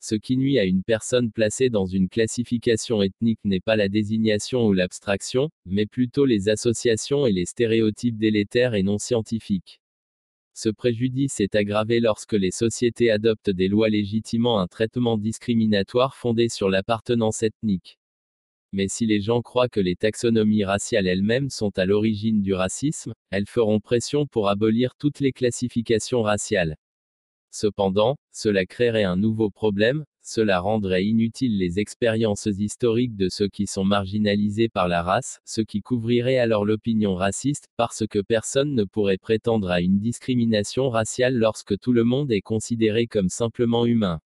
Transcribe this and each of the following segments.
Ce qui nuit à une personne placée dans une classification ethnique n'est pas la désignation ou l'abstraction, mais plutôt les associations et les stéréotypes délétères et non scientifiques. Ce préjudice est aggravé lorsque les sociétés adoptent des lois légitimant un traitement discriminatoire fondé sur l'appartenance ethnique. Mais si les gens croient que les taxonomies raciales elles-mêmes sont à l'origine du racisme, elles feront pression pour abolir toutes les classifications raciales. Cependant, cela créerait un nouveau problème, cela rendrait inutiles les expériences historiques de ceux qui sont marginalisés par la race, ce qui couvrirait alors l'opinion raciste, parce que personne ne pourrait prétendre à une discrimination raciale lorsque tout le monde est considéré comme simplement humain.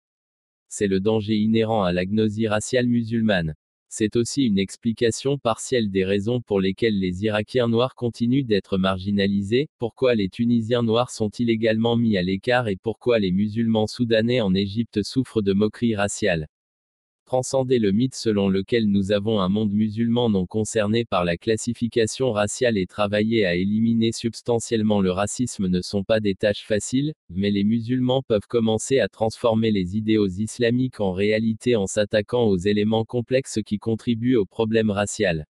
C'est le danger inhérent à l'agnosie raciale musulmane. C'est aussi une explication partielle des raisons pour lesquelles les Irakiens noirs continuent d'être marginalisés, pourquoi les Tunisiens noirs sont illégalement mis à l'écart et pourquoi les musulmans soudanais en Égypte souffrent de moqueries raciales transcender le mythe selon lequel nous avons un monde musulman non concerné par la classification raciale et travailler à éliminer substantiellement le racisme ne sont pas des tâches faciles, mais les musulmans peuvent commencer à transformer les idéaux islamiques en réalité en s'attaquant aux éléments complexes qui contribuent au problème racial.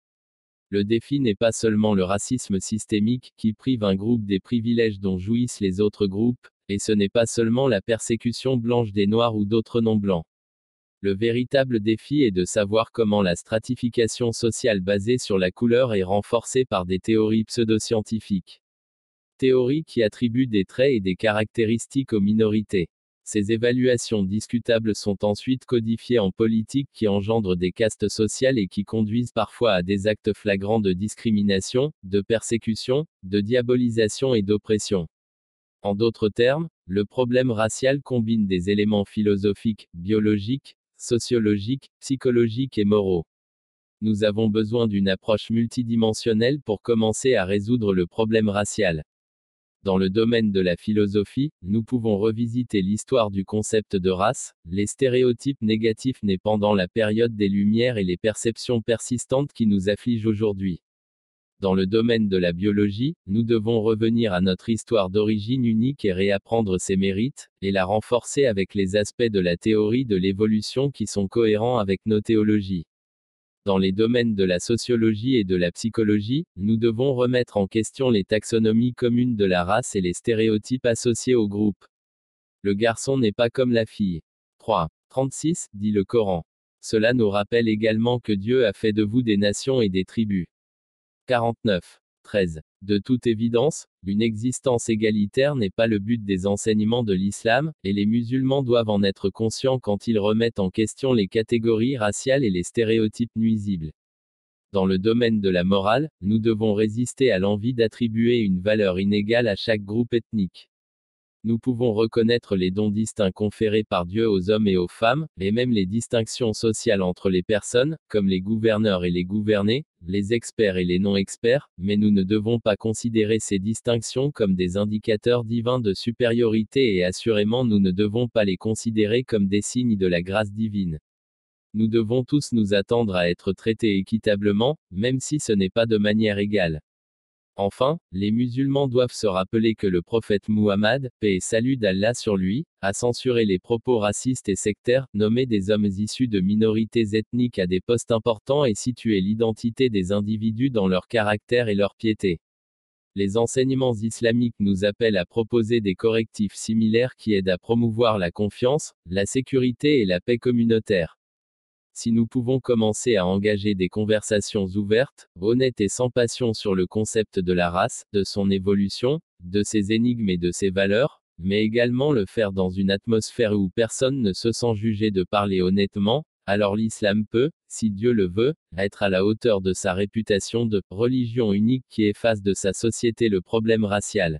Le défi n'est pas seulement le racisme systémique, qui prive un groupe des privilèges dont jouissent les autres groupes, et ce n'est pas seulement la persécution blanche des Noirs ou d'autres non-blancs. Le véritable défi est de savoir comment la stratification sociale basée sur la couleur est renforcée par des théories pseudoscientifiques. Théories qui attribuent des traits et des caractéristiques aux minorités. Ces évaluations discutables sont ensuite codifiées en politique qui engendrent des castes sociales et qui conduisent parfois à des actes flagrants de discrimination, de persécution, de diabolisation et d'oppression. En d'autres termes, le problème racial combine des éléments philosophiques, biologiques, sociologiques, psychologiques et moraux. Nous avons besoin d'une approche multidimensionnelle pour commencer à résoudre le problème racial. Dans le domaine de la philosophie, nous pouvons revisiter l'histoire du concept de race, les stéréotypes négatifs nés pendant la période des Lumières et les perceptions persistantes qui nous affligent aujourd'hui. Dans le domaine de la biologie, nous devons revenir à notre histoire d'origine unique et réapprendre ses mérites, et la renforcer avec les aspects de la théorie de l'évolution qui sont cohérents avec nos théologies. Dans les domaines de la sociologie et de la psychologie, nous devons remettre en question les taxonomies communes de la race et les stéréotypes associés au groupe. Le garçon n'est pas comme la fille. 3. 36, dit le Coran. Cela nous rappelle également que Dieu a fait de vous des nations et des tribus. 49. 13. De toute évidence, une existence égalitaire n'est pas le but des enseignements de l'islam, et les musulmans doivent en être conscients quand ils remettent en question les catégories raciales et les stéréotypes nuisibles. Dans le domaine de la morale, nous devons résister à l'envie d'attribuer une valeur inégale à chaque groupe ethnique. Nous pouvons reconnaître les dons distincts conférés par Dieu aux hommes et aux femmes, et même les distinctions sociales entre les personnes, comme les gouverneurs et les gouvernés, les experts et les non-experts, mais nous ne devons pas considérer ces distinctions comme des indicateurs divins de supériorité et assurément nous ne devons pas les considérer comme des signes de la grâce divine. Nous devons tous nous attendre à être traités équitablement, même si ce n'est pas de manière égale. Enfin, les musulmans doivent se rappeler que le prophète Muhammad, paix et salut d'Allah sur lui, a censuré les propos racistes et sectaires, nommé des hommes issus de minorités ethniques à des postes importants et situé l'identité des individus dans leur caractère et leur piété. Les enseignements islamiques nous appellent à proposer des correctifs similaires qui aident à promouvoir la confiance, la sécurité et la paix communautaire. Si nous pouvons commencer à engager des conversations ouvertes, honnêtes et sans passion sur le concept de la race, de son évolution, de ses énigmes et de ses valeurs, mais également le faire dans une atmosphère où personne ne se sent jugé de parler honnêtement, alors l'islam peut, si Dieu le veut, être à la hauteur de sa réputation de religion unique qui efface de sa société le problème racial.